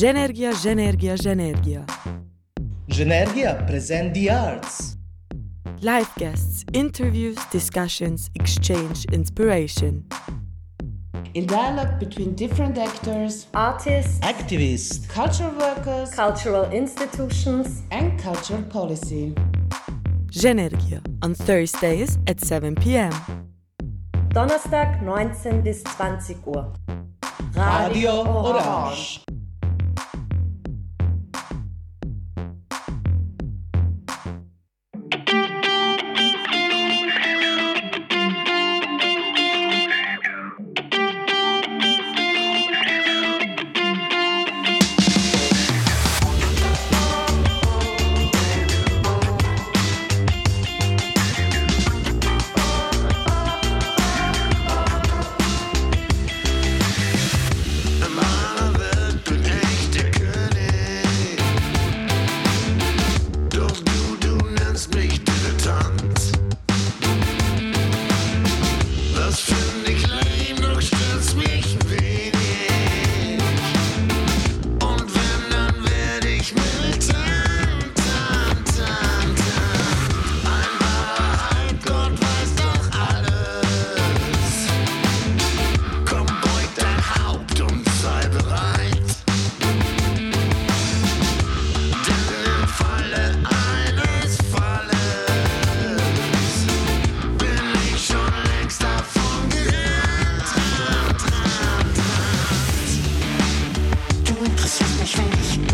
Ženergija, Ženergija, Ženergija. Ženergija present the arts. Live guests, interviews, discussions, exchange, inspiration. In dialogue between different actors, artists, Activists. cultural workers, cultural institutions. and cultural policy. Ženergija on Thursdays at 7 p.m. Donnerstag 19 bis 20 Uhr. Radio Orange. Doch interessierst mich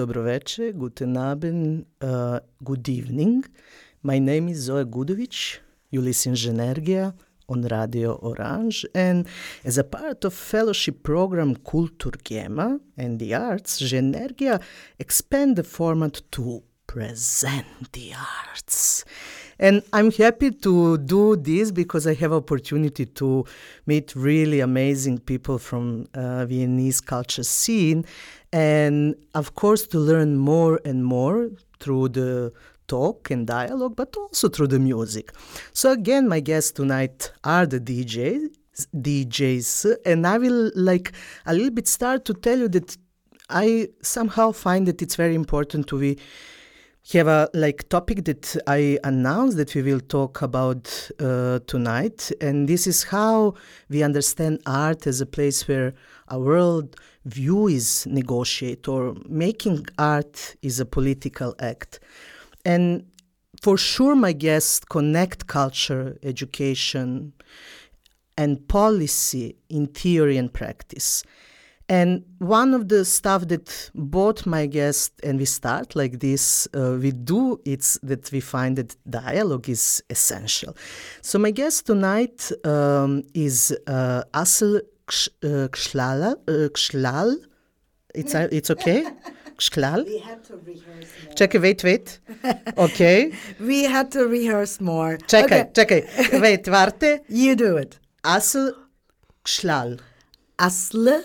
dobro guten Abend, uh, good evening. My name is Zoe Gudovic. You listen Ženergija on Radio Orange, and as a part of fellowship program Kulturgema and the Arts, Ženergija expand the format to present the arts. And I'm happy to do this because I have opportunity to meet really amazing people from uh, Viennese culture scene, and of course to learn more and more through the talk and dialogue, but also through the music. So again, my guests tonight are the DJs, DJs, and I will like a little bit start to tell you that I somehow find that it's very important to be have a like topic that I announced that we will talk about uh, tonight, and this is how we understand art as a place where a world view is negotiate or making art is a political act, and for sure my guests connect culture, education, and policy in theory and practice. And one of the stuff that both my guests and we start like this, uh, we do, it's that we find that dialogue is essential. So my guest tonight um, is uh, Asel Uh, Kschlala, uh, Kschlal. It's, uh, it's okay? Kschlal? We had to rehearse more. Czekaj, wait, wait. Okay. We had to rehearse more. Czekaj, Okay, czekaj. Wait, warte. You do it. Asel Kschlal. Asle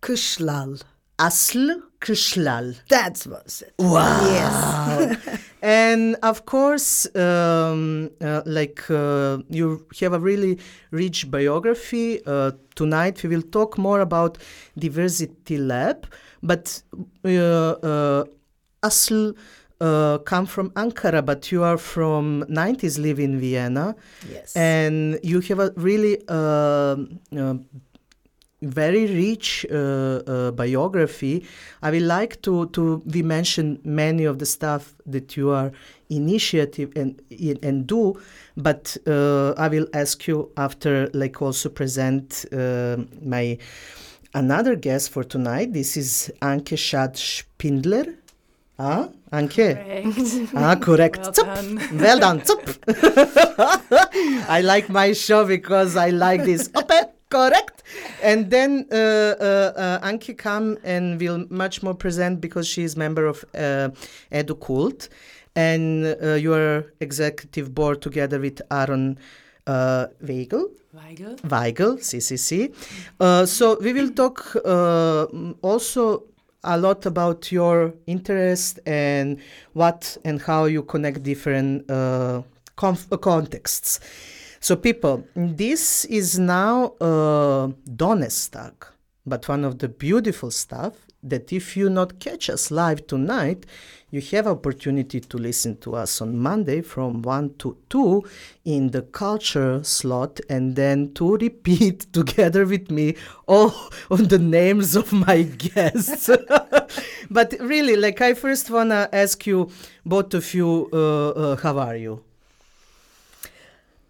Kushlal. Asl Kschlal. That was it. Wow. Yes. and of course, um, uh, like uh, you have a really rich biography. Uh, tonight we will talk more about diverCITYLAB, but uh, uh, Asl uh, come from Ankara, but you are from 90s, live in Vienna. Yes. And you have a really um uh, very rich uh, uh, biography. I would like to to we mention many of the stuff that you are initiative and and do, but uh, I will ask you after like also present uh, my another guest for tonight. This is Anke Schad Spindler. Ah, Anke. Correct. Ah, correct. Well Zup. done. Well done. I like my show because I like this. correct. And then uh, uh, uh, Anke come and will much more present because she is member of uh, EduCult, and uh, you are executive board together with Aron uh, Weigl. Weigl. Weigl, CCC. Uh, so we will talk uh, mm, also a lot about your interest and what and how you connect different uh, conf- uh, contexts. So, people, this is now uh, Donnerstag, but one of the beautiful stuff that if you not catch us live tonight, you have opportunity to listen to us on Monday from 1 to 2 in the culture slot and then to repeat together with me all of the names of my guests. but really, like I first want to ask you, both of you, uh, uh, how are you?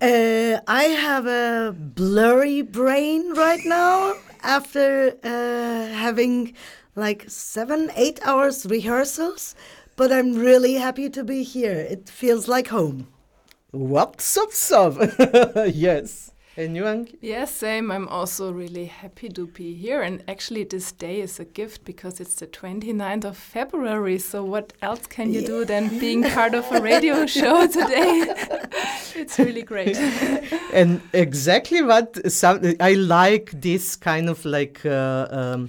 Uh, I have a blurry brain right now after uh, having like seven, eight hours rehearsals, but I'm really happy to be here. It feels like home. What's up, up? yes. And you, Anke? Yes, same. I'm also really happy to be here. And actually, this day is a gift because it's the 29th of February. So, what else can you do than being part of a radio show today? it's really great. and exactly what some I like this kind of like uh, um,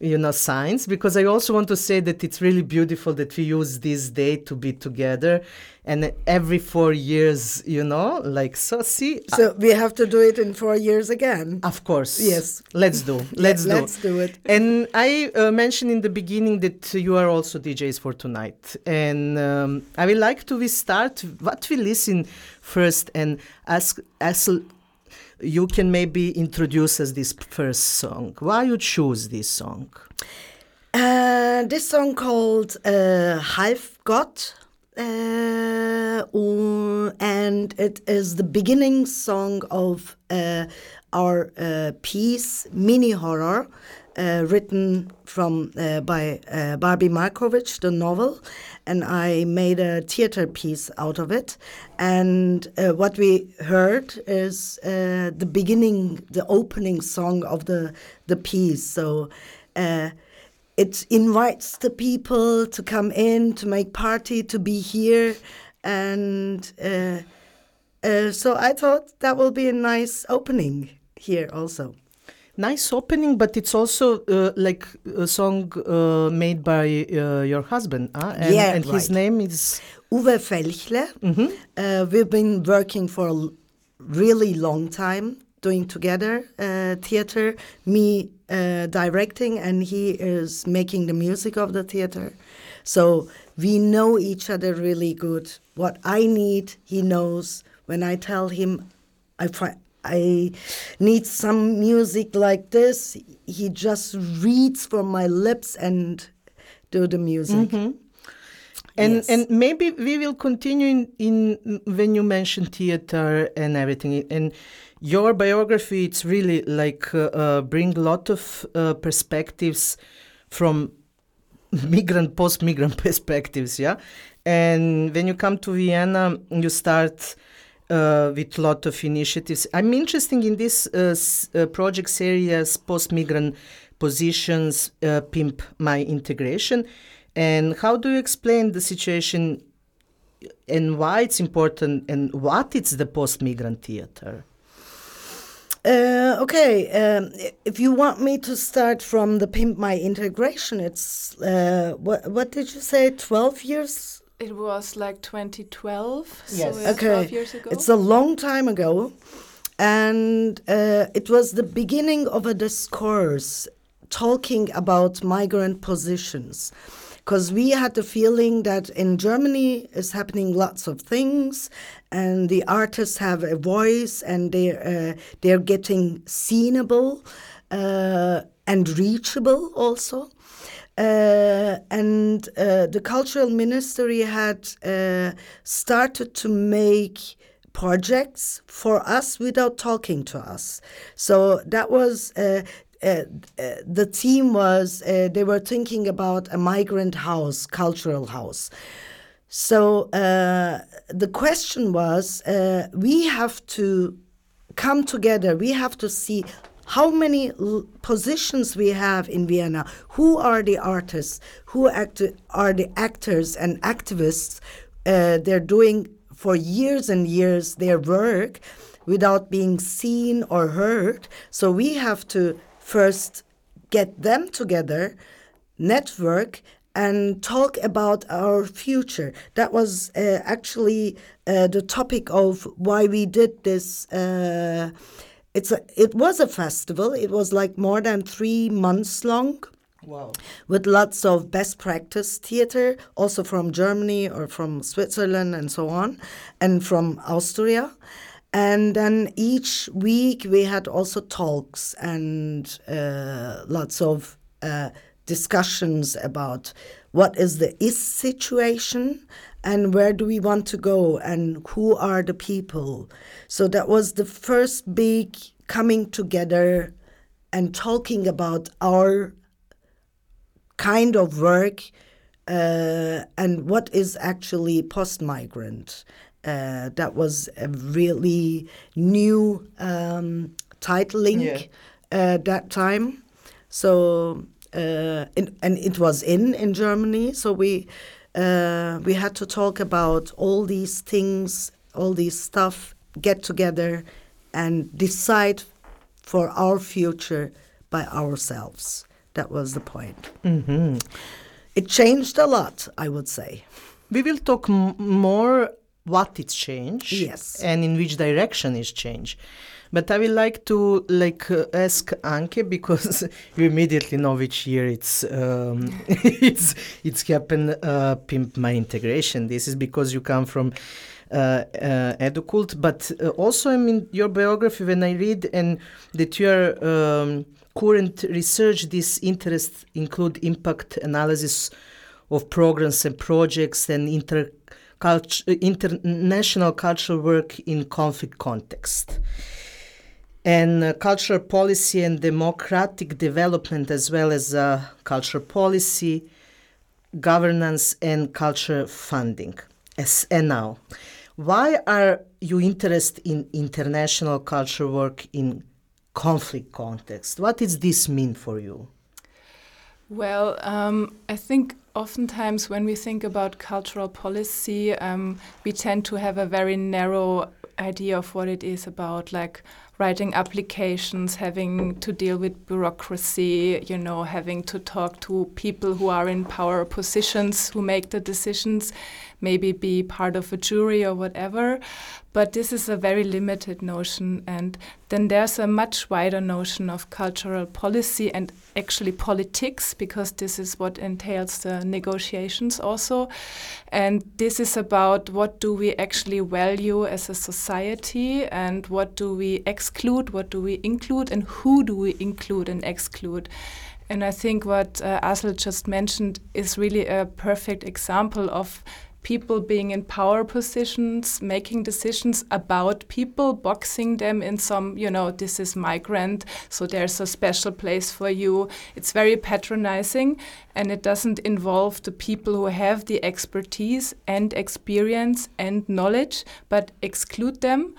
you know signs because I also want to say that it's really beautiful that we use this day to be together and every four years you know like so see So we have to do it in four years again. of course Yes. let's do let's do Let's do it. and I uh, mentioned in the beginning that you are also DJs for tonight. And um, I would like to we start what we listen first and ask ask you can maybe introduce us this first song. Why you choose this song? Uh, this song called uh, Half Gott, uh, uh, and it is the beginning song of uh, our uh, piece Minihorror, uh, written from uh, by uh, Barbi Marković, the novel, and I made a theater piece out of it. And uh, what we heard is uh, the beginning, the opening song of the the piece. So. Uh, it invites the people to come in to make party to be here and so i thought that will be a nice opening here also Nice opening, but it's also uh, like a song uh, made by uh, your husband, huh? and, Yeah, and his right. name is uwe felchle uh, we've been working for a really long time doing together uh, theater me uh, directing and he is making the music of the theater so we know each other really good. What I need, he knows. When I tell him I fi- I need some music like this, he just reads from my lips and do the music. And Yes. and maybe we will continue in, in when you mention theater and everything. And your biography, it's really like uh, uh, bring a lot of uh, perspectives from migrant, post-migrant perspectives, yeah. And when you come to Vienna, you start uh, with lot of initiatives. I'm interested in this uh, uh, project series, post-migrant positions, uh, pimp my integration. And how do you explain the situation and why it's important and what is the post-migrant theater? Uh, okay, um, if you want me to start from the Pimp My Integration, it's uh, what what did you say? Twelve years? It was like 2012, Yes. so yeah, Okay, 12 years ago. it's a long time ago, and uh, it was the beginning of a discourse talking about migrant positions. Because we had the feeling that in Germany is happening lots of things, and the artists have a voice, and they're uh, they're getting seenable uh, and reachable also. Uh, and uh, the cultural ministry had uh, started to make projects for us without talking to us. So that was. Uh, uh, the team was uh, they were thinking about a migrant house, cultural house. So the question was, we have to come together. We have to see how many l- positions we have in Vienna. Who are the artists? Who act- are the actors and activists? Uh, they're doing for years and years their work without being seen or heard. So we have to first get them together, network, and talk about our future. That was uh, actually uh, the topic of why we did this. Uh, it's a, it was a festival. It was like more than three months long Wow. with lots of best practice theater, also from Germany or from Switzerland and so on, and from Austria. And then each week we had also talks and uh, lots of uh, discussions about what is the is situation and where do we want to go and who are the people. So that was the first big coming together and talking about our kind of work uh, and what is actually post migrant. Uh, that was a really new um, titling Yeah. uh, that time. So uh, in, and it was in in Germany. So we uh, we had to talk about all these things, all these stuff, get together, and decide for our future by ourselves. That was the point. hmm It changed a lot, I would say. We will talk m- more what it's changed Yes. and in which direction it's changed. But I would like to like uh, ask Anke because you immediately know which year it's um, it's it's happened. Uh, pimp my integration. This is because you come from uh, uh, Educult, but uh, also I mean your biography when I read and that your um, current research, this interests include impact analysis of programs and projects and inter international cultural work in conflict context and uh, cultural policy and democratic development as well as uh, cultural policy governance and culture funding as and now why are you interested in international culture work in conflict context what does this mean for you Well, um, I think oftentimes when we think about cultural policy, um, we tend to have a very narrow idea of what it is about. Like, writing applications, having to deal with bureaucracy, you know, having to talk to people who are in power positions who make the decisions, maybe be part of a jury or whatever. But this is a very limited notion. And then there's a much wider notion of cultural policy and actually politics, because this is what entails the negotiations also. And this is about what do we actually value as a society and what do we exclude, what do we include, and who do we include and exclude. And I think what uh, Asel just mentioned is really a perfect example of people being in power positions, making decisions about people, boxing them in some, you know, this is migrant, so there's a special place for you. It's very patronizing and it doesn't involve the people who have the expertise and experience and knowledge, but exclude them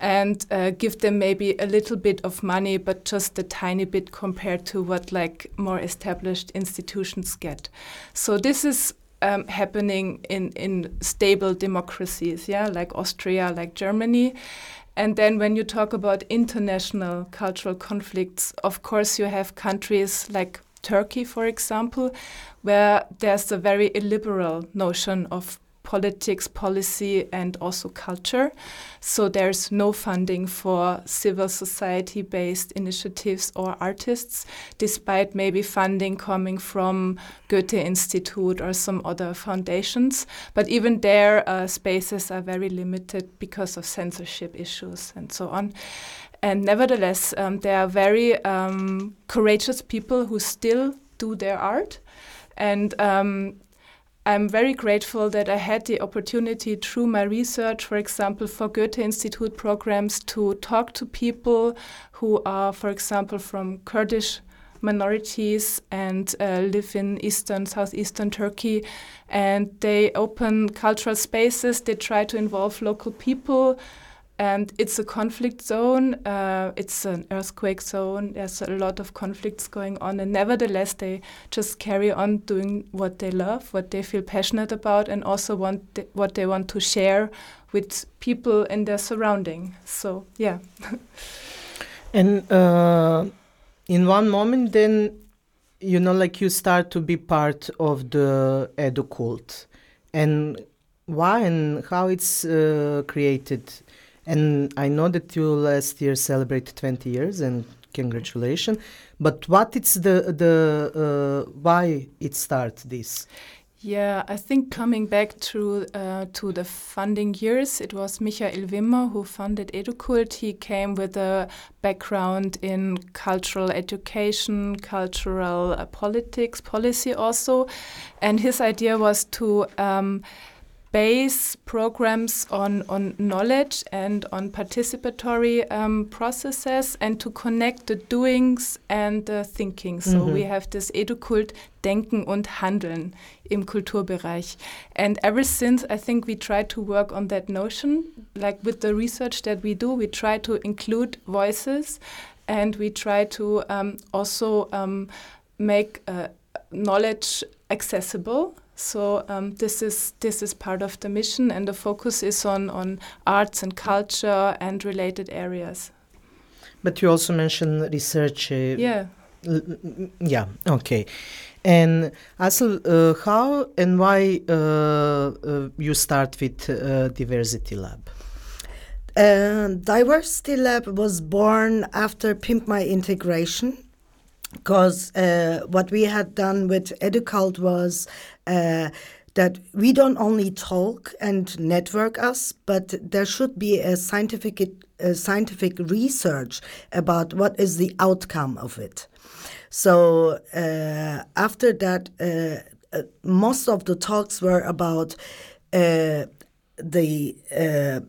and uh, give them maybe a little bit of money, but just a tiny bit compared to what like more established institutions get. So this is um, happening in, in stable democracies, yeah, like Austria, like Germany. And then when you talk about international cultural conflicts, of course, you have countries like Turkey, for example, where there's a very illiberal notion of politics, policy, and also culture. So there's no funding for civil society based initiatives or artists, despite maybe funding coming from Goethe Institute or some other foundations. But even their uh, spaces are very limited because of censorship issues and so on. And nevertheless, um, there are very um, courageous people who still do their art. And um, I'm very grateful that I had the opportunity through my research, for example, for Goethe Institute programs, to talk to people who are, for example, from Kurdish minorities and uh, live in eastern, southeastern Turkey. And they open cultural spaces, they try to involve local people and it's a conflict zone. Uh, it's an earthquake zone. There's a lot of conflicts going on, and nevertheless, they just carry on doing what they love, what they feel passionate about, and also want th what they want to share with people in their surrounding. So, yeah. and uh, in one moment, then you know, like you start to be part of the Educult, and why and how it's uh, created and I know that you last year celebrated 20 years, and congratulations. But what it's the the uh, why it starts this? Yeah, I think coming back to uh, to the funding years, it was Michael Wimmer who funded Educult. He came with a background in cultural education, cultural uh, politics, policy also, and his idea was to um, base programs on, on knowledge and on participatory um, processes and to connect the doings and the thinking. So Mhm. we have this EDUCULT Denken und Handeln im Kulturbereich. And ever since, I think we try to work on that notion. Like with the research that we do, we try to include voices and we try to um, also um, make uh, knowledge accessible. So um, this is this is part of the mission, and the focus is on on arts and culture and related areas. But you also mentioned research. Uh, Yeah. l- l- yeah. Okay. And Asel, uh, how and why uh, uh, you start with uh, diverCITYLAB? Uh, diverCITYLAB was born after Pimp My Integration because uh, what we had done with Educult was uh, that we don't only talk and network us, but there should be a scientific a scientific research about what is the outcome of it. So uh, after that, uh, uh, most of the talks were about uh, the uh,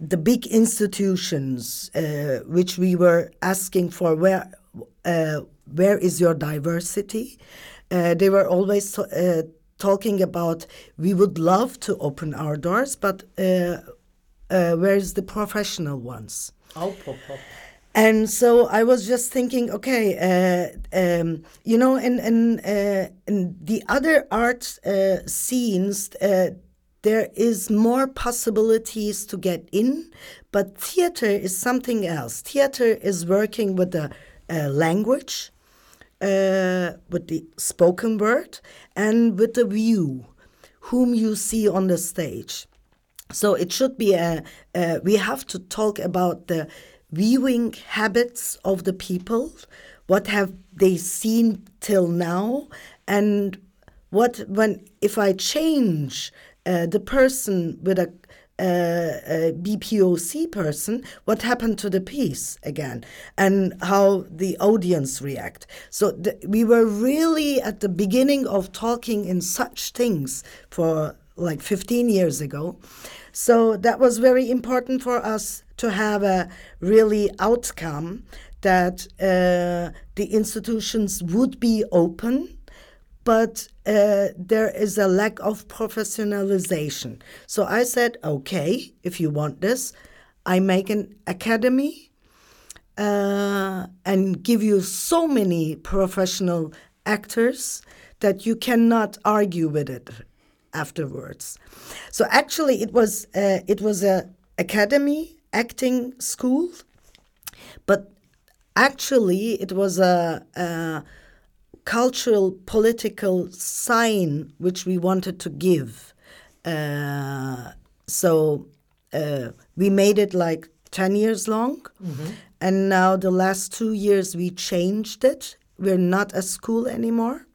the big institutions, uh, which we were asking for where uh, where is your diversity? Uh, they were always uh, talking about we would love to open our doors, but uh, uh, where's the professional ones? Oh, pop, pop. And so I was just thinking, okay, uh, um, you know, in in, uh, in the other art uh, scenes, uh, there is more possibilities to get in, but theater is something else. Theater is working with the language, uh, with the spoken word, and with the view, whom you see on the stage. So it should be a, uh, we have to talk about the viewing habits of the people, what have they seen till now, and what when if I change uh, the person with uh, a BPOC person, what happened to the piece again, and how the audience react. So we were really at the beginning of talking in such things for like 15 years ago. So that was very important for us to have a really outcome that uh, the institutions would be open, but uh, there is a lack of professionalization. So I said, okay, if you want this, I make an academy uh, and give you so many professional actors that you cannot argue with it afterwards. So actually, it was uh, it was a academy acting school, but actually it was a, a cultural political sign which we wanted to give. Uh, so uh, we made it like ten years long, and now the last two years we changed it. We're not a school anymore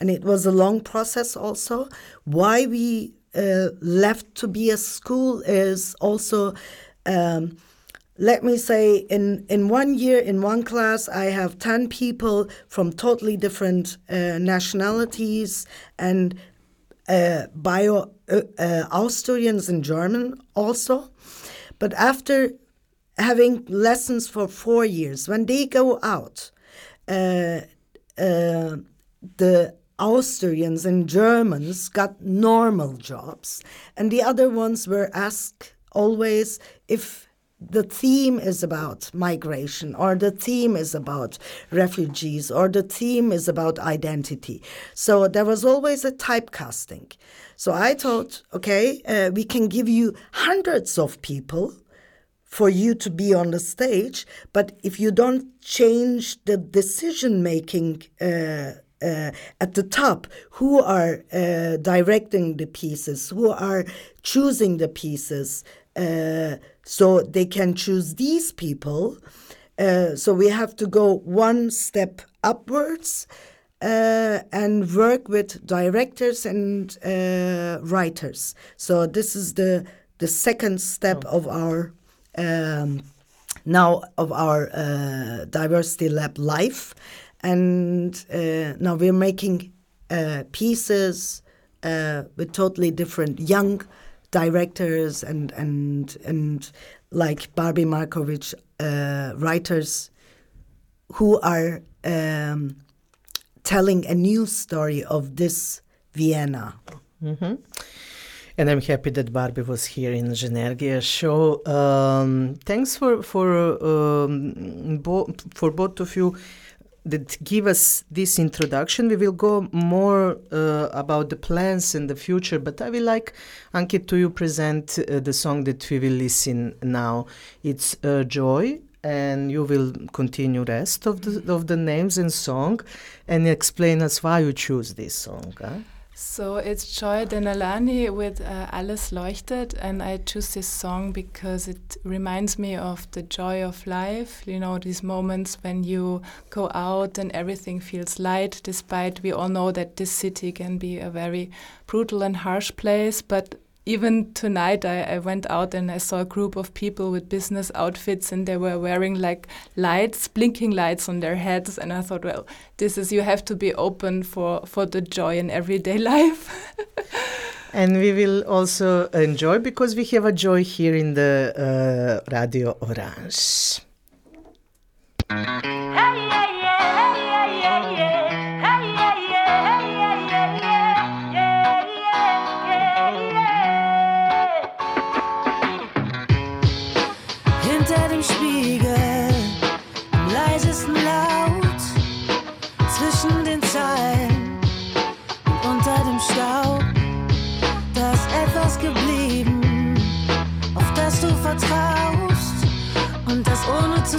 and it was a long process also. Why we uh, left to be a school is also, um, let me say, in, in one year, in one class, I have 10 people from totally different uh, nationalities and uh, bio uh, uh, Austrians and German also. But after having lessons for four years, when they go out, uh, uh, the Austrians and Germans got normal jobs, and the other ones were asked always if the theme is about migration, or the theme is about refugees, or the theme is about identity. So there was always a typecasting. So I thought, okay, uh, we can give you hundreds of people for you to be on the stage, but if you don't change the decision making uh, uh, at the top, who are uh, directing the pieces, who are choosing the pieces, uh, so they can choose these people. Uh, so we have to go one step upwards uh, and work with directors and uh, writers. So this is the the second step of our um, now of our uh, diverCITYLAB life, and uh, now we're making uh, pieces with totally different young directors and and and like Barbi Marković uh, writers who are um, telling a new story of this Vienna. And I'm happy that Barbi was here in Ženergija show. Um, thanks for for um, bo- for both of you that give us this introduction. We will go more uh, about the plans and the future, but I will like Ankit to you present uh, the song that we will listen now. It's uh, Joy. And you will continue rest of the of the names and song, and explain us why you choose this song. huh? So it's Joy Denalane with uh, Alles leuchtet, and I choose this song because it reminds me of the joy of life. You know, these moments when you go out and everything feels light, despite we all know that this city can be a very brutal and harsh place. But even tonight, I, I went out and I saw a group of people with business outfits, and they were wearing like lights, blinking lights on their heads. And I thought, well, this is you have to be open for for the joy in everyday life. And we will also enjoy because we have a joy here in the uh, Radio Orange. Hinter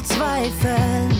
ohne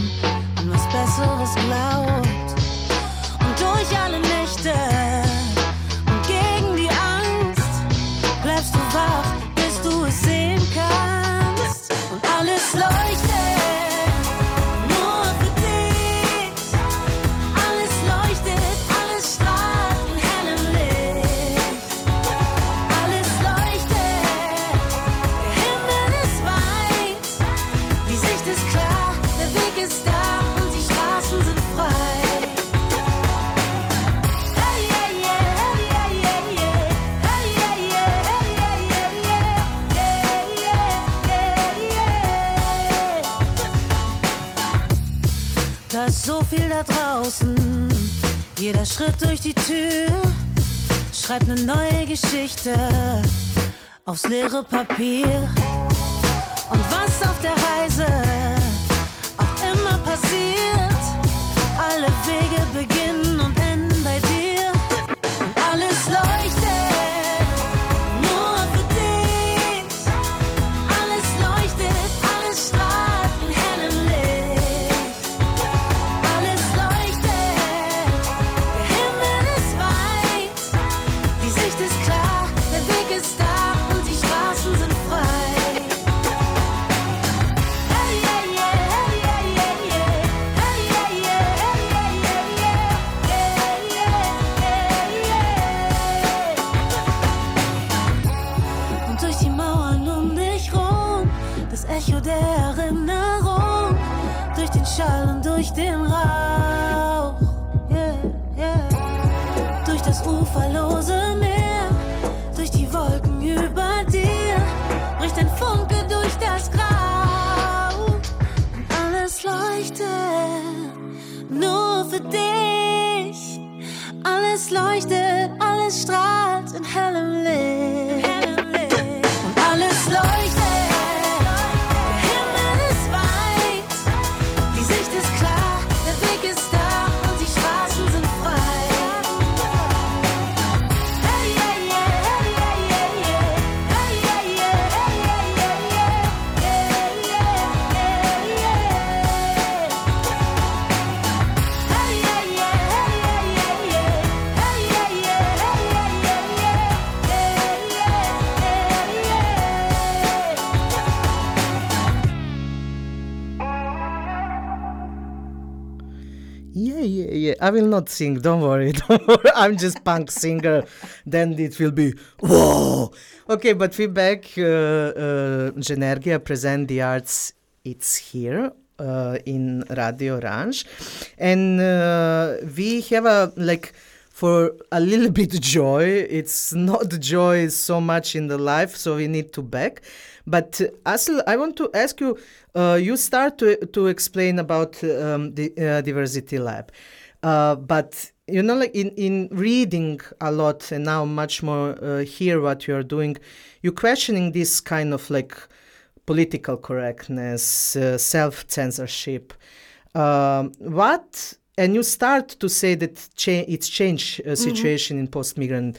schreibt eine neue Geschichte aufs leere Papier. Und was auf der Reise auch immer passiert, alle Wege beginnen Echo der Erinnerung, durch den Schall und durch den Rauch. Yeah, yeah. Durch das uferlose Meer, durch die Wolken über dir, bricht ein Funke durch das Grau. Und alles leuchtet nur für dich. Alles leuchtet, alles strahlt in hellem Licht. I will not sing. Don't worry. Don't worry. I'm just punk singer. Then it will be whoa. Okay, but feedback. Uh, uh, Ženergija present the arts. It's here uh, in Radio Orange, and uh, we have a like for a little bit joy. It's not joy so much in the life, so we need to back. But uh, Asl, I want to ask you. Uh, you start to to explain about um, the uh, diverCITYLAB, uh, but you know, like in in reading a lot and now much more uh, hear what you are doing, you're questioning this kind of like political correctness, uh, self censorship. Um, what and you start to say that cha- it's changed uh, situation in post migrant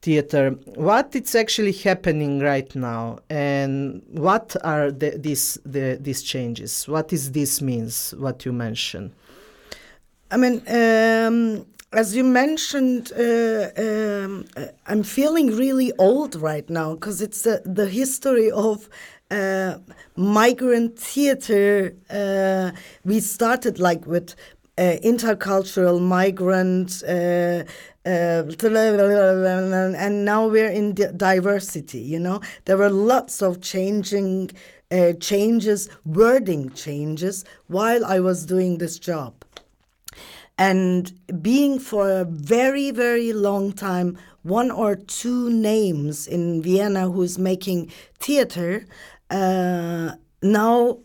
theater. What is actually happening right now, and what are the, these the, these changes? What is this means? What you mentioned? I mean, um, as you mentioned, uh, um, uh, I'm feeling really old right now because it's the, the history of uh, migrant theater. Uh, we started like with uh, intercultural migrant. Uh, uh, and now we're in di- diversity. You know, there were lots of changing uh, changes, wording changes while I was doing this job and being for a very very long time one or two names in vienna who's making theater uh, now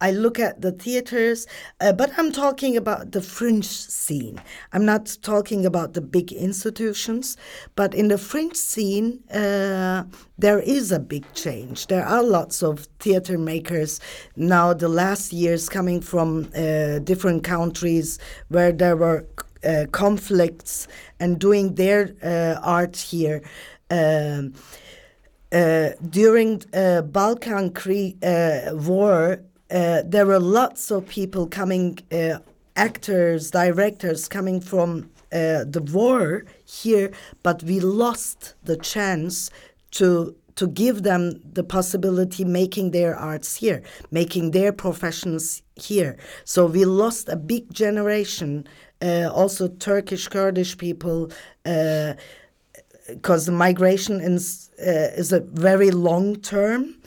I look at the theaters, uh, but I'm talking about the fringe scene. I'm not talking about the big institutions, but in the fringe scene, uh, there is a big change. There are lots of theater makers now, the last years coming from uh, different countries where there were uh, conflicts and doing their uh, art here. Um, uh, during uh, Balkan uh, war, uh, there were lots of people coming, uh, actors, directors coming from uh, the war here, but we lost the chance to to give them the possibility making their arts here, making their professions here. So we lost a big generation. Uh, also, Turkish Kurdish people. Uh, because the migration is, uh, is a very long term.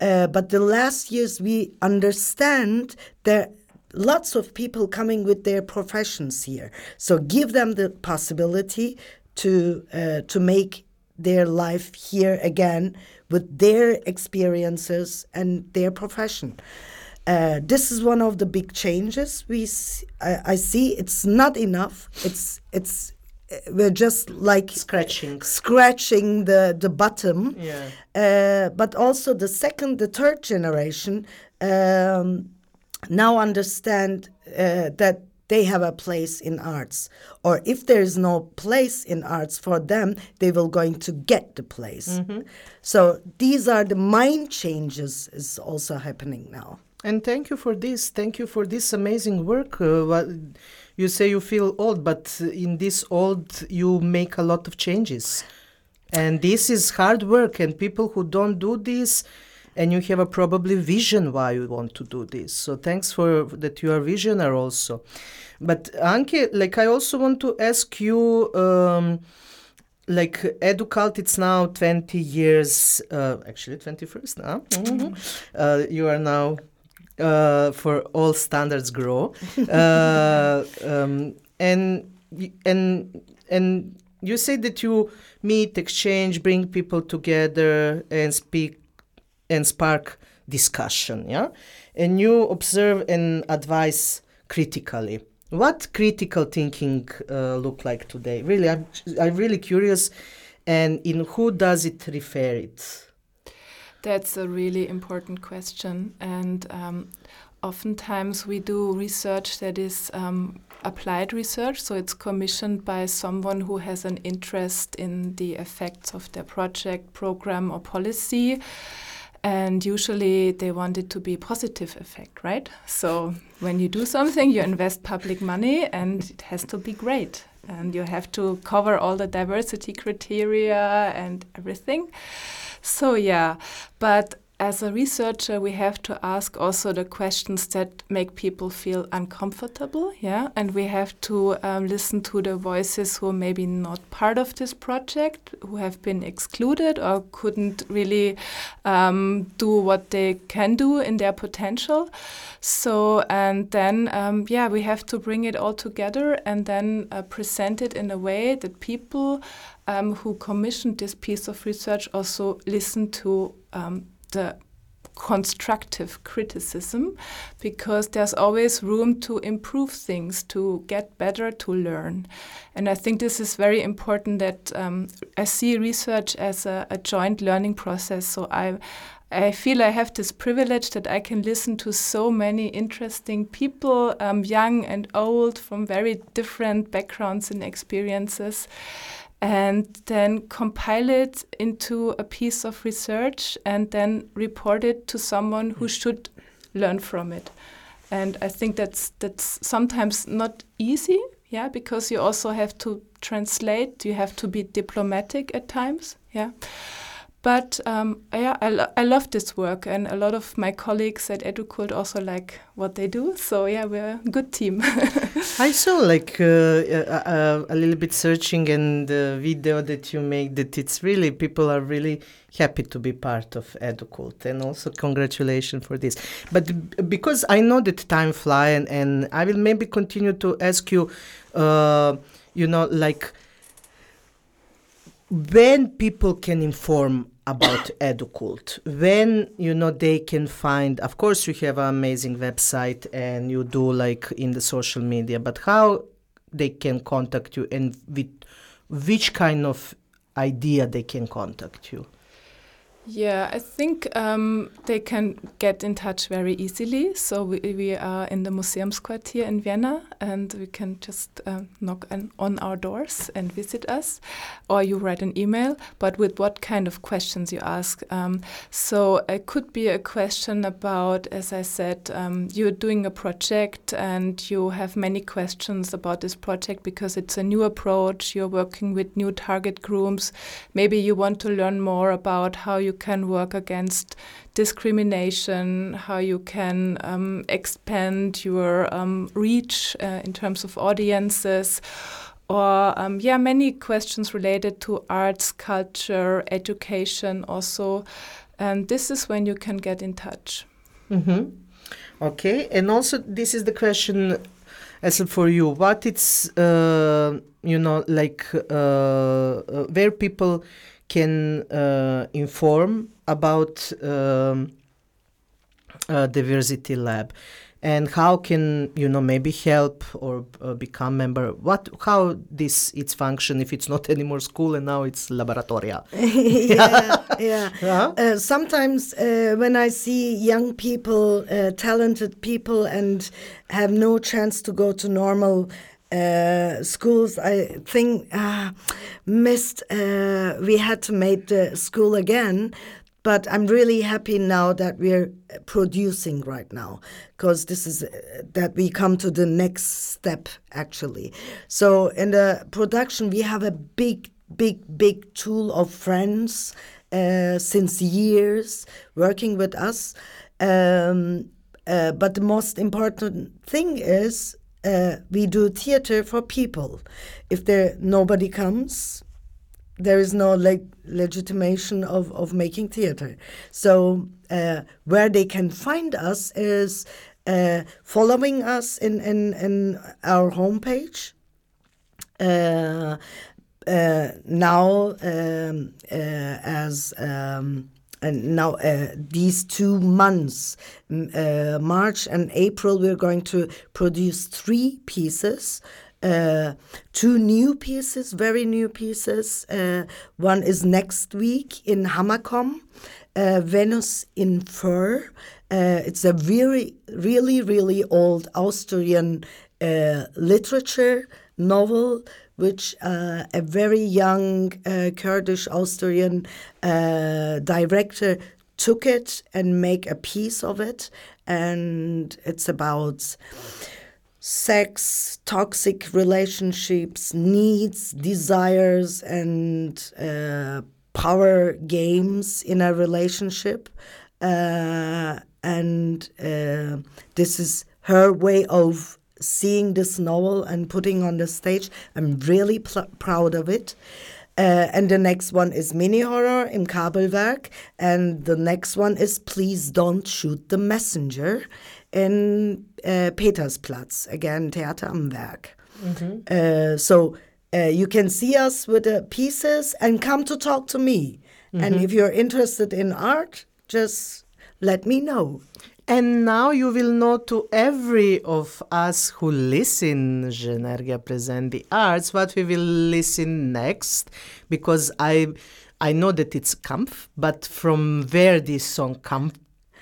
Uh, but the last years, we understand that lots of people coming with their professions here. So give them the possibility to uh, to make their life here again with their experiences and their profession. Uh, this is one of the big changes we s I I see. It's not enough. It's it's we're just like Scratching. scratching the the bottom. Yeah. Uh, but also the second, the third generation um, now understand uh, that they have a place in arts, or if there is no place in arts for them, they will going to get the place. So these are the mind changes is also happening now. And thank you for this. Thank you for this amazing work. Uh, you say you feel old, but in this old, you make a lot of changes. And this is hard work. And people who don't do this, and you have a probably vision why you want to do this. So thanks for that you are visionary also. But Anke, like I also want to ask you. Um, like educult it's now 20 years uh, actually 21st now Mhm. uh, you are now uh, for all standards grow. Uh, um, and and and you say that you meet exchange bring people together and speak and spark discussion yeah? And you observe and advise critically. What critical thinking uh, look like today? Really i'm i'm really curious and in who does it refer it That's a really important question. And um, oftentimes we do research that is um, applied research, so it's commissioned by someone who has an interest in the effects of their project, program, or policy. And usually they want it to be positive effect, right? So when you do something, you invest public money and it has to be great. And you have to cover all the diversity criteria and everything. So, yeah, but as a researcher, we have to ask also the questions that make people feel uncomfortable, yeah, and we have to um, listen to the voices who are maybe not part of this project, who have been excluded or couldn't really um, do what they can do in their potential. So, and then, um, yeah, we have to bring it all together and then uh, present it in a way that people um, who commissioned this piece of research also listen to um, the constructive criticism because there's always room to improve things, to get better, to learn. And I think this is very important that um, I see research as a, a joint learning process. So I I feel I have this privilege that I can listen to so many interesting people, um, young and old, from very different backgrounds and experiences and then compile it into a piece of research and then report it to someone who hmm. should learn from it. And I think that's that's sometimes not easy, yeah, because you also have to translate, you have to be diplomatic at times, yeah. But um, yeah, I, lo- I love this work, and a lot of my colleagues at EduCult also like what they do. So yeah, we're a good team. I saw like uh, uh, uh, a little bit searching and the video that you make that it's really people are really happy to be part of EduCult and also congratulations for this. But because I know that time fly and, and I will maybe continue to ask you, uh, you know, like when people can inform about educult when you know they can find of course you have an amazing website and you do like in the social media but how they can contact you and with which kind of idea they can contact you Yeah, I think um, they can get in touch very easily. So we, we are in the Museumsquartier in Vienna, and we can just um, knock on, on our doors and visit us, or you write an email. But with what kind of questions you ask? Um, so it could be a question about, as I said, um, you're doing a project and you have many questions about this project because it's a new approach. You're working with new target groups. Maybe you want to learn more about how you can work against discrimination, how you can um, expand your um, reach uh, in terms of audiences, or um, yeah, many questions related to arts, culture, education also. And this is when you can get in touch. Mm-hmm. Okay, and also this is the question as for you. What it's uh, you know like uh, uh, where people can uh, inform about um, uh, diverCITYLAB and how can you know maybe help or uh, become member what how this its function if it's not anymore school and now it's laboratoria yeah, yeah. Uh-huh. Uh, sometimes uh, when I see young people, uh, talented people, and have no chance to go to normal uh, schools, I think ah, missed. Uh, we had to make the school again. But I'm really happy now that we're producing right now because this is uh, that we come to the next step actually. So in the production, we have a big, big, big tool of friends uh, since years working with us. Um, uh, but the most important thing is uh, we do theater for people. If there nobody comes, there is no leg- legitimation of, of making theater. So uh, where they can find us is uh, following us in, in, in our homepage. Uh, uh, now, um, uh, as um, and now uh, these two months, uh, March and April, we're going to produce three pieces. Uh, two new pieces, very new pieces. Uh, one is next week in Hammercom, uh, Venus in Fur. Uh, it's a very, really, really old Austrian literature novel, which uh, a very young uh, Kurdish Austrian uh, director took it and make a piece of it, and it's about sex, toxic relationships, needs, desires, and uh, power games in a relationship. Uh, and uh, this is her way of seeing this novel and putting on the stage. I'm really pl- proud of it. Uh, and the next one is Minihorror im Kabelwerk. And the next one is Please Don't Shoot the Messenger in uh, Petersplatz, again, Theater am Werk. Uh, so uh, you can see us with the pieces and come to talk to me. And Mhm. if you're interested in art, just let me know. And now you will know to every of us who listen Ženergija present the arts what we will listen next because I I know that it's Kampf, but from where this song come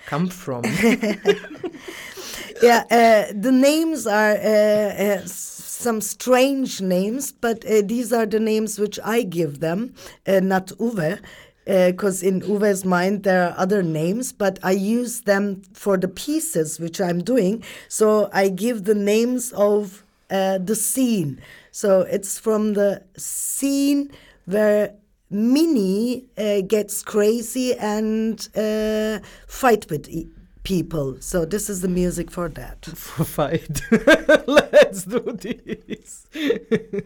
come from? yeah, uh, the names are uh, uh, some strange names, but uh, these are the names which I give them, uh, not Uwe. Because in Uwe's mind there are other names, but I use them for the pieces which I'm doing. So I give the names of uh, the scene. So it's from the scene where Minnie uh, gets crazy and uh, fight with e- people. So this is the music for that. For fight. Let's do this.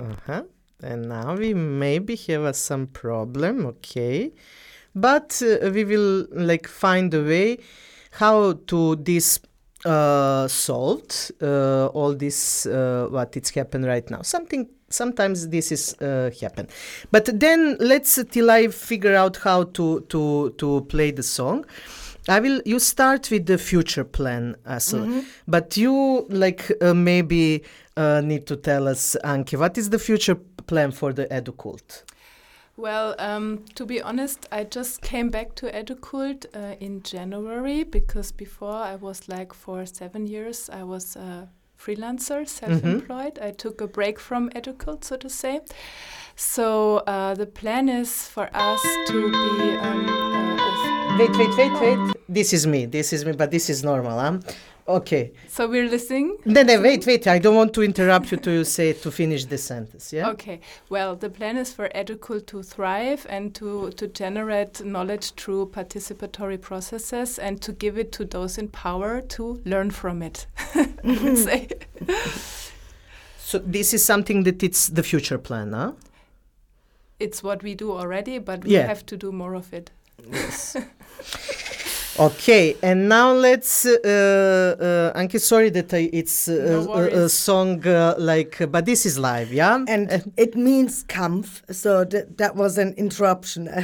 uh-huh. And now we maybe have uh, some problem, okay. But uh, we will like find a way how to this uh, solved uh, all this uh, what it's happened right now. Something sometimes this is uh, happen, but then let's uh, till I figure out how to to to play the song. I will. You start with the future plan, Aslı, Mhm. but you like uh, maybe uh, need to tell us, Anke, what is the future plan for the EduCult? Well, um, to be honest, I just came back to Educult uh, in January because before I was like for seven years I was a freelancer, self-employed. I took a break from Educult, so to say. So uh, the plan is for us to be. Um, uh, Wait, wait, wait, wait. This is me. This is me, but this is normal, huh? Okay. so we're listening. No, no, wait, wait. I don't want to interrupt you to say to finish the sentence. Yeah. Okay. Well, the plan is for Educult to thrive and to, to generate knowledge through participatory processes and to give it to those in power to learn from it. I would mm-hmm. say. So this is something that it's the future plan, huh? It's what we do already, but we Yeah. have to do more of it. Okay, and now let's. Uh, uh, Anke sorry that I, it's uh, No a, a song uh, like, but this is live, yeah. And it means Kampf, so th- that was an interruption.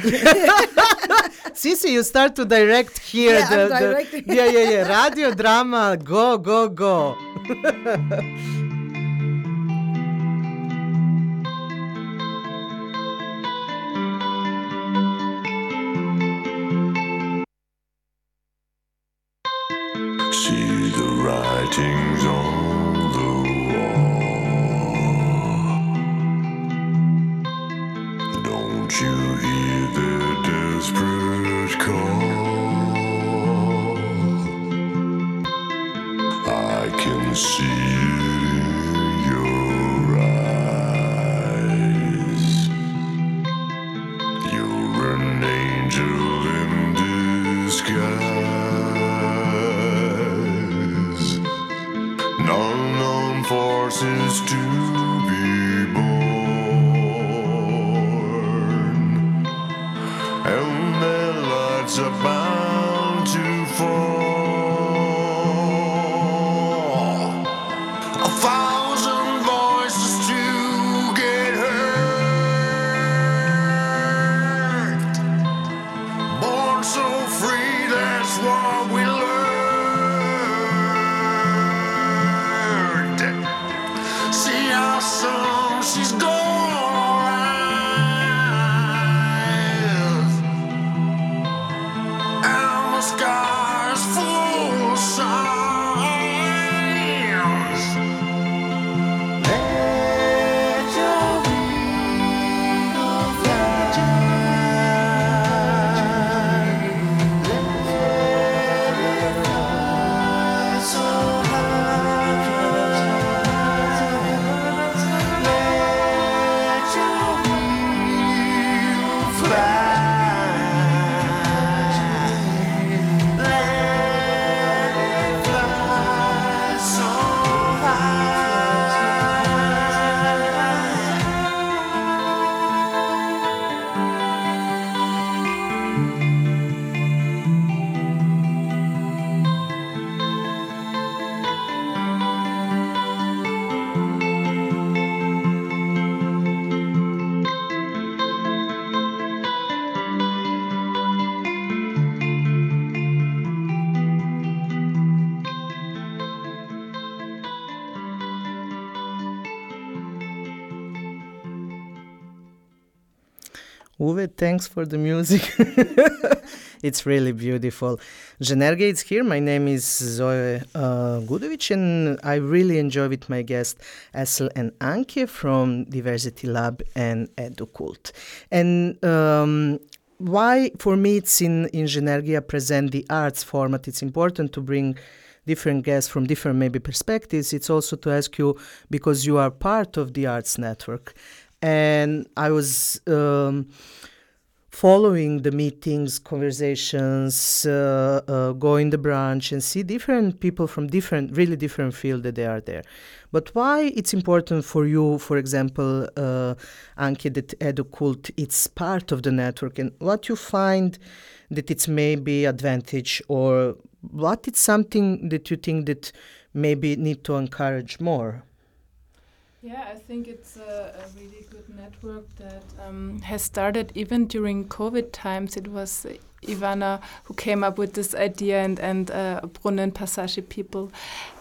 Sisi, you start to direct here. Yeah, I'm the, the- yeah, yeah, yeah. Radio drama, go, go, go. Uwe, thanks for the music. it's really beautiful. Ženergija is here. My name is Zoe uh, Gudovic, and I really enjoy with my guests Aslı and Anke from diverCITYLAB and Educult. And um, why, for me, it's in, in Ženergija present the arts format. It's important to bring different guests from different maybe perspectives. It's also to ask you because you are part of the arts network and I was um, following the meetings, conversations, uh, uh, go in the branch and see different people from different, really different field that they are there. But why it's important for you, for example, uh, Anke, that EduCult, it's part of the network, and what you find that it's maybe advantage, or what it's something that you think that maybe need to encourage more. Yeah, I think it's a, a really good network that um, has started even during COVID times. It was uh, Ivana who came up with this idea, and and uh, Brunnen Passage people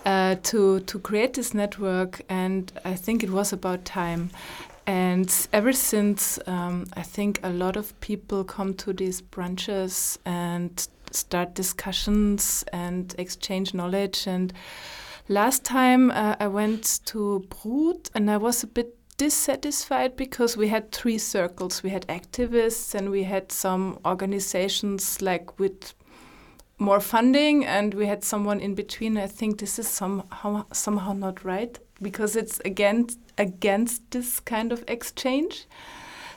uh, to to create this network. And I think it was about time. And ever since, um, I think a lot of people come to these branches and start discussions and exchange knowledge. And last time uh, I went to Brut and I was a bit dissatisfied because we had three circles. We had activists and we had some organizations like with more funding and we had someone in between. I think this is somehow somehow not right because it's against against this kind of exchange.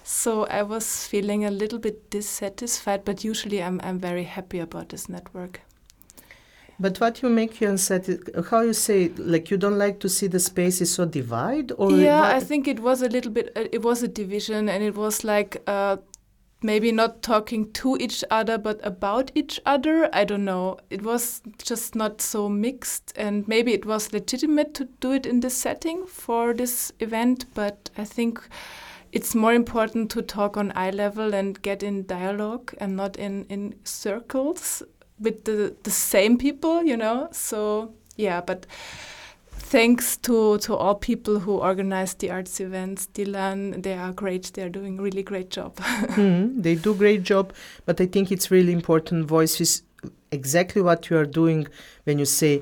So I was feeling a little bit dissatisfied, but usually I'm I'm very happy about this network. But what you make you unsatisfied? How you say like you don't like to see the spaces so divide or yeah, I think it was a little bit. Uh, it was a division, and it was like uh, maybe not talking to each other, but about each other. I don't know. It was just not so mixed, and maybe it was legitimate to do it in this setting for this event. But I think it's more important to talk on eye level and get in dialogue, and not in in circles with the the same people. You know. So yeah, but thanks to, to all people who organize the arts events. Dilan, they are great. They are doing a really great job. Mhm, they do great job, but I think it's really important. Voice is exactly what you are doing when you say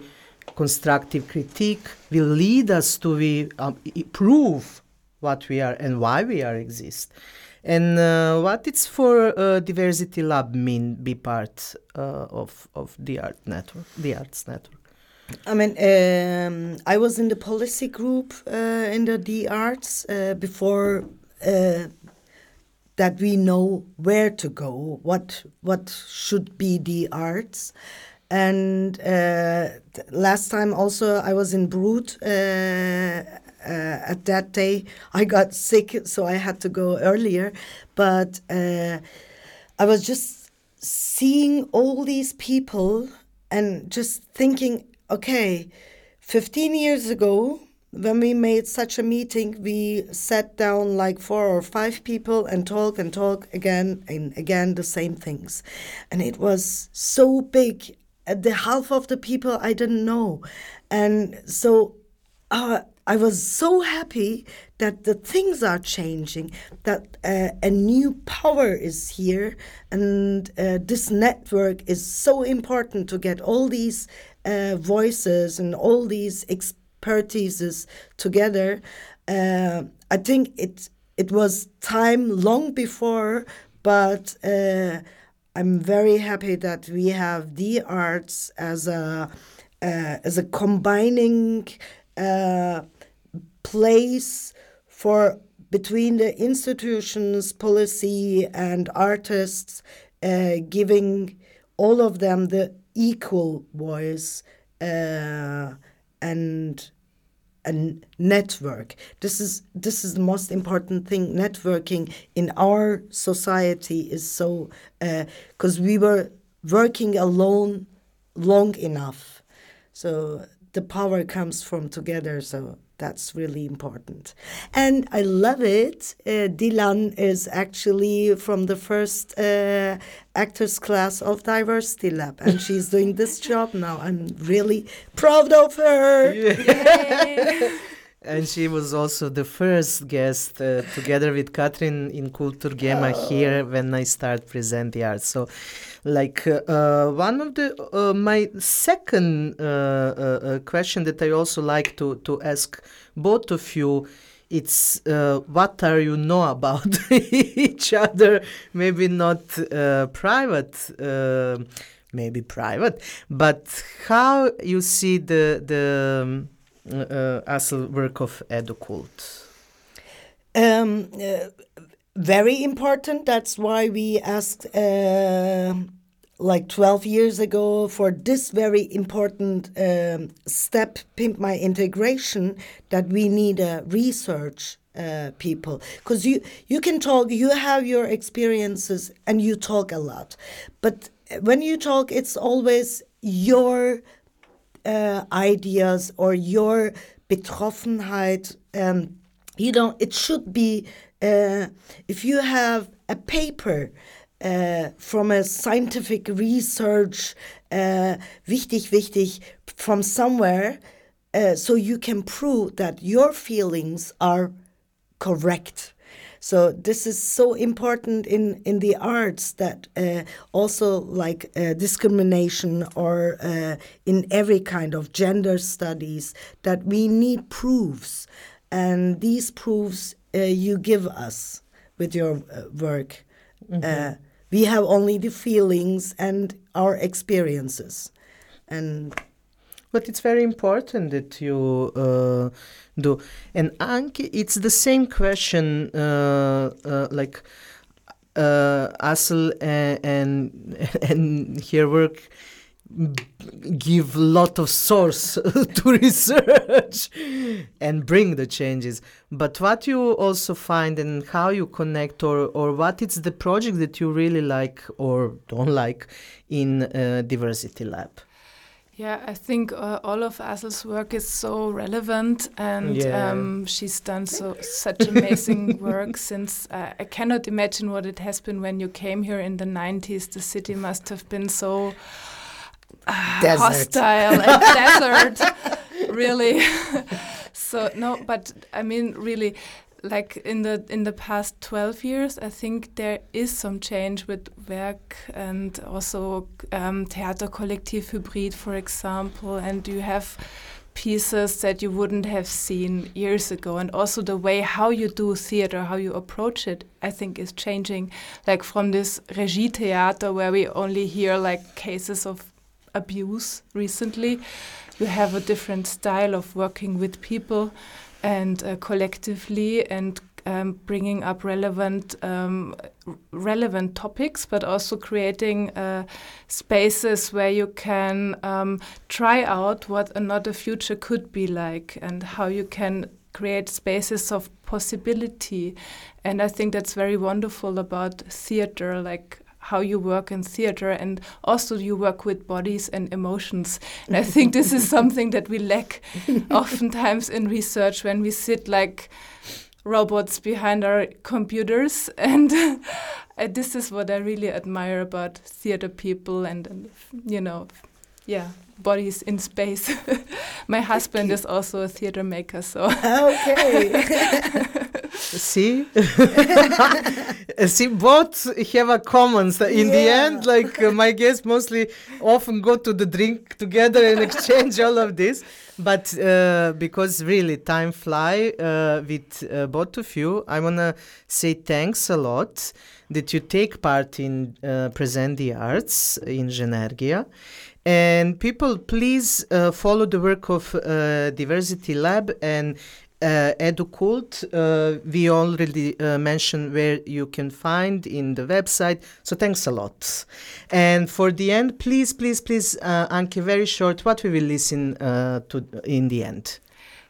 constructive critique will lead us to we um, prove what we are and why we are exist. And uh, what it's for uh, diverCITYLAB mean be part uh, of of the art network, the arts network. I mean, um, I was in the policy group uh, in the D Arts uh, before that we know where to go, what what should be the arts. And uh, last time also I was in Brut. Uh, uh, at that day, I got sick, so I had to go earlier. But uh, I was just seeing all these people and just thinking, okay, 15 years ago, when we made such a meeting, we sat down like four or five people and talk and talk again and again the same things. And it was so big. Uh, The half of the people I didn't know. And so uh, I was so happy that the things are changing, that uh, a new power is here, and uh, this network is so important to get all these uh, voices and all these expertises together. Uh, I think it it was time long before, but uh, I'm very happy that we have the arts as a uh, as a combining uh, place for between the institutions, policy, and artists, uh, giving all of them the equal voice uh, and a network. This is this is the most important thing. Networking in our society is so because we were working alone long enough. So the power comes from together. So that's really important. And I love it. Uh, Dilan is actually from the first uh, actors class of diverCITYLAB, and she's doing this job now. I'm really proud of her. And she was also the first guest uh, together with Katrin in Kultur Gema here when I start present the art. So, like uh, uh, one of the uh, my second question that I also like to to ask both of you. It's uh, what are you know about each other? Maybe not uh, private, uh, maybe private, but how you see the the um, work of Educult? Um, very important. That's why we asked, uh, like 12 years ago, for this very important um, step, Pimp My Integration, that we need a research uh, people because you you can talk you have your experiences and you talk a lot but when you talk it's always your uh, ideas or your betroffenheit um, you know it should be uh, if you have a paper uh, from a scientific research uh, wichtig wichtig from somewhere uh, so you can prove that your feelings are correct. So this is so important in, in the arts that uh, also like uh, discrimination or uh, in every kind of gender studies that we need proofs, and these proofs uh, you give us with your uh, work. Uh, we have only the feelings and our experiences, and But it's very important that you uh, do. And Anke it's the same question, uh, uh, like uh, Aslı and, and and her work give lot of source to research and bring the changes but what you also find and how you connect or or what is the project that you really like or don't like in uh, diverCITYLAB Yeah, I think uh, all of Aslı's work is so relevant, and Yeah. um, she's done so such amazing work. Since uh, I cannot imagine what it has been when you came here in the '90s. The city must have been so uh, hostile and desert, really. so no, but I mean, really, like in the in the past 12 years i think there is some change with werk and also um, theater collective hybrid for example and you have pieces that you wouldn't have seen years ago. And also the way how you do theater how you approach it i think is changing like from this regie theater where we only hear like cases of abuse recently you have a different style of working with people and uh, collectively and um, bringing up relevant um, relevant topics, but also creating uh, spaces where you can um, try out what another future could be like and how you can create spaces of possibility. And I think that's very wonderful about theater, like how you work in theater and also you work with bodies and emotions. And i think this is something that we lack oftentimes in research when we sit like robots behind our computers. And uh, this is what i really admire about theater people and, and you know yeah bodies in space. My husband is also a theater maker so. Okay. See, see, both have a common. So in the end, like uh, my guests mostly often go to the drink together and exchange all of this. But uh, because really time fly uh, with uh, both of you, I wanna say thanks a lot that you take part in uh, present the arts in Ženergija. And people, please uh, follow the work of uh, diverCITYLAB and uh, EduCult. Uh, we already uh, mentioned where you can find in the website. So thanks a lot. And for the end, please, please, please, uh, Anke, very short, what we will listen uh, to in the end.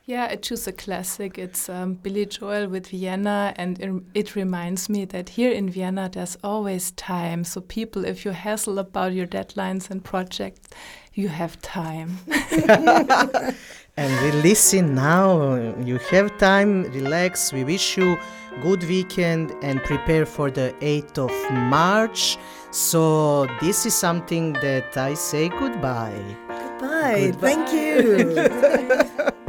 Yeah, I choose a classic. It's um, Billy Joel with Vienna, and it, it reminds me that here in Vienna there's always time. So, people, if you hassle about your deadlines and projects, you have time. And we listen now. You have time, relax. We wish you good weekend and prepare for the 8th of March. So this is something that I say goodbye. Goodbye. Thank you.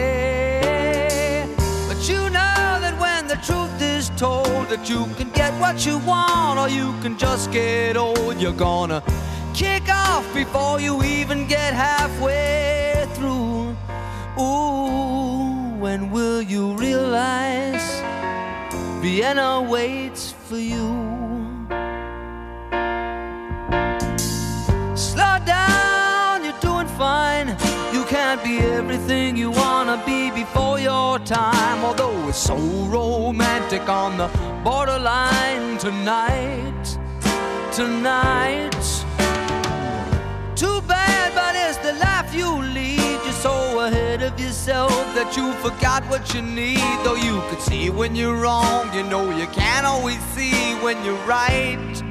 truth is told that you can get what you want or you can just get old, you're gonna kick off before you even get halfway through. Ooh, when will you realize Vienna waits for you? Slow down, you're doing fine. Be everything you wanna be before your time. Although it's so romantic on the borderline tonight, tonight. Too bad, but it's the life you lead. You're so ahead of yourself that you forgot what you need. Though you could see when you're wrong, you know you can't always see when you're right.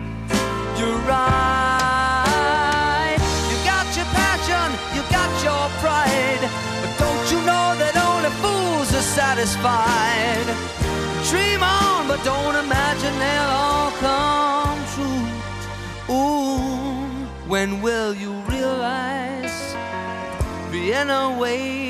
You're right. Satisfied? Dream on, but don't imagine they'll all come true. Ooh, when will you realize Vienna waits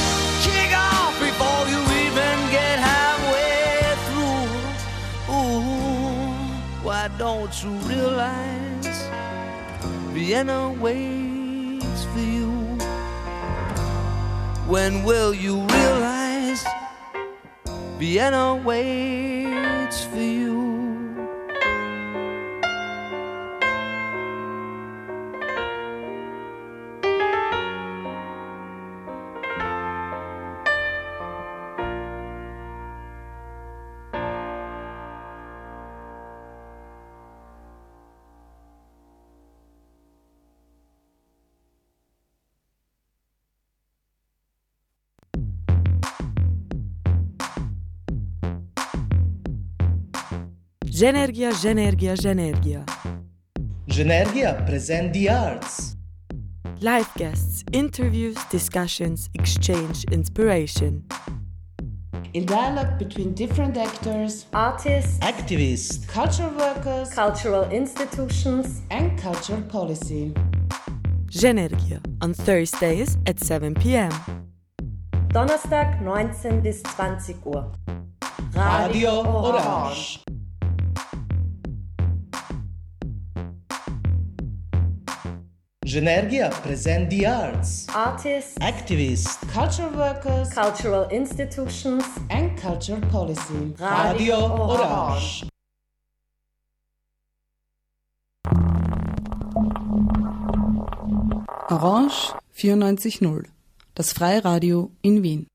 don't you realize Vienna waits for you? When will you realize Vienna waits for you? Ženergija, Ženergija, Ženergija. Ženergija present the arts. Live guests, interviews, discussions, exchange, inspiration. In dialogue between different actors, artists, Activists, cultural workers, cultural institutions, and cultural policy. Ženergija on Thursdays at 7 p.m. Donnerstag 19 bis 20 Uhr. Radio Orange. Genergia present the arts. Artists, Activists, cultural workers, cultural institutions, and cultural policy. Radio Orange. Orange 94.0, das Freiradio in Wien.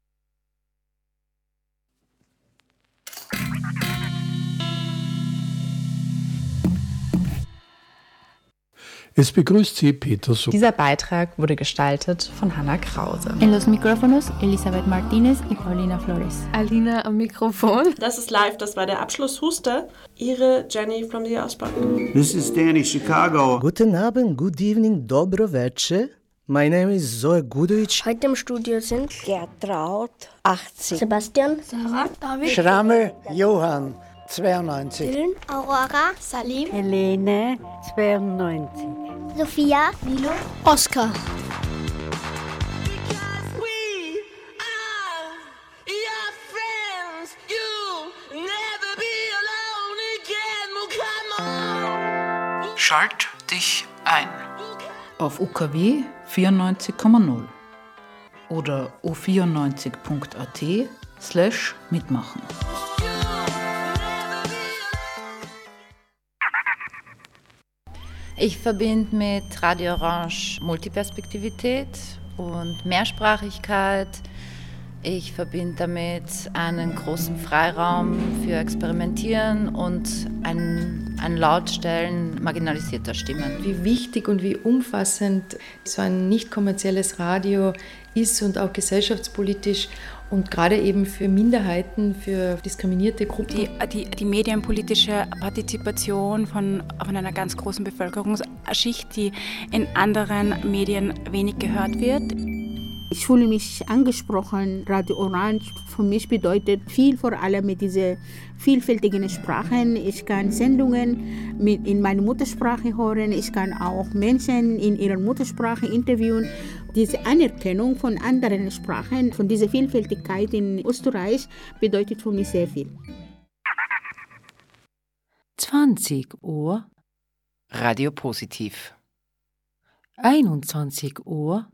Es begrüßt Sie Peter Such. Dieser Beitrag wurde gestaltet von Hanna Krause. En los micrófonos, Elisabeth Martínez y Paulina Flores. Alina am Mikrofon. Das ist live, das war der Abschlusshuster. Ihre Jenny from the Ausbank. This is Danny Chicago. Guten Abend, good evening, dobro večer. My name is Zoe Gudovic. Heute im Studio sind Gertraud, 80. Sebastian, Sarah, David, Schrammel, Johann, 92. Dylan, Aurora, Salim, Helene, 92. Sophia, Milo, Oscar. Schalt dich ein. Auf UKW 94,0 oder o94.at slash mitmachen. Ich verbinde mit Radio Orange Multiperspektivität und Mehrsprachigkeit. Ich verbinde damit einen großen Freiraum für Experimentieren und ein, ein Lautstellen marginalisierter Stimmen. Wie wichtig und wie umfassend so ein nicht kommerzielles Radio ist und auch gesellschaftspolitisch und gerade eben für Minderheiten, für diskriminierte Gruppen. Die, die, die medienpolitische Partizipation von, von einer ganz großen Bevölkerungsschicht, die in anderen Medien wenig gehört wird. Ich fühle mich angesprochen. Radio Orange für mich bedeutet viel, vor allem mit diesen vielfältigen Sprachen. Ich kann Sendungen mit in meiner Muttersprache hören. Ich kann auch Menschen in ihrer Muttersprache interviewen. Diese Anerkennung von anderen Sprachen, von dieser Vielfältigkeit in Österreich bedeutet für mich sehr viel. 20 Uhr. Radio Positiv. 21 Uhr.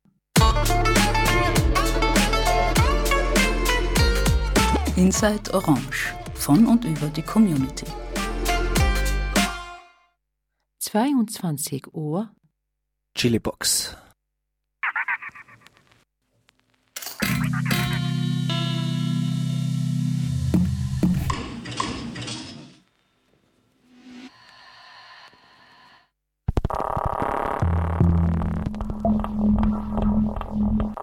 Inside Orange. Von und über die Community. 22 Uhr. Chilibox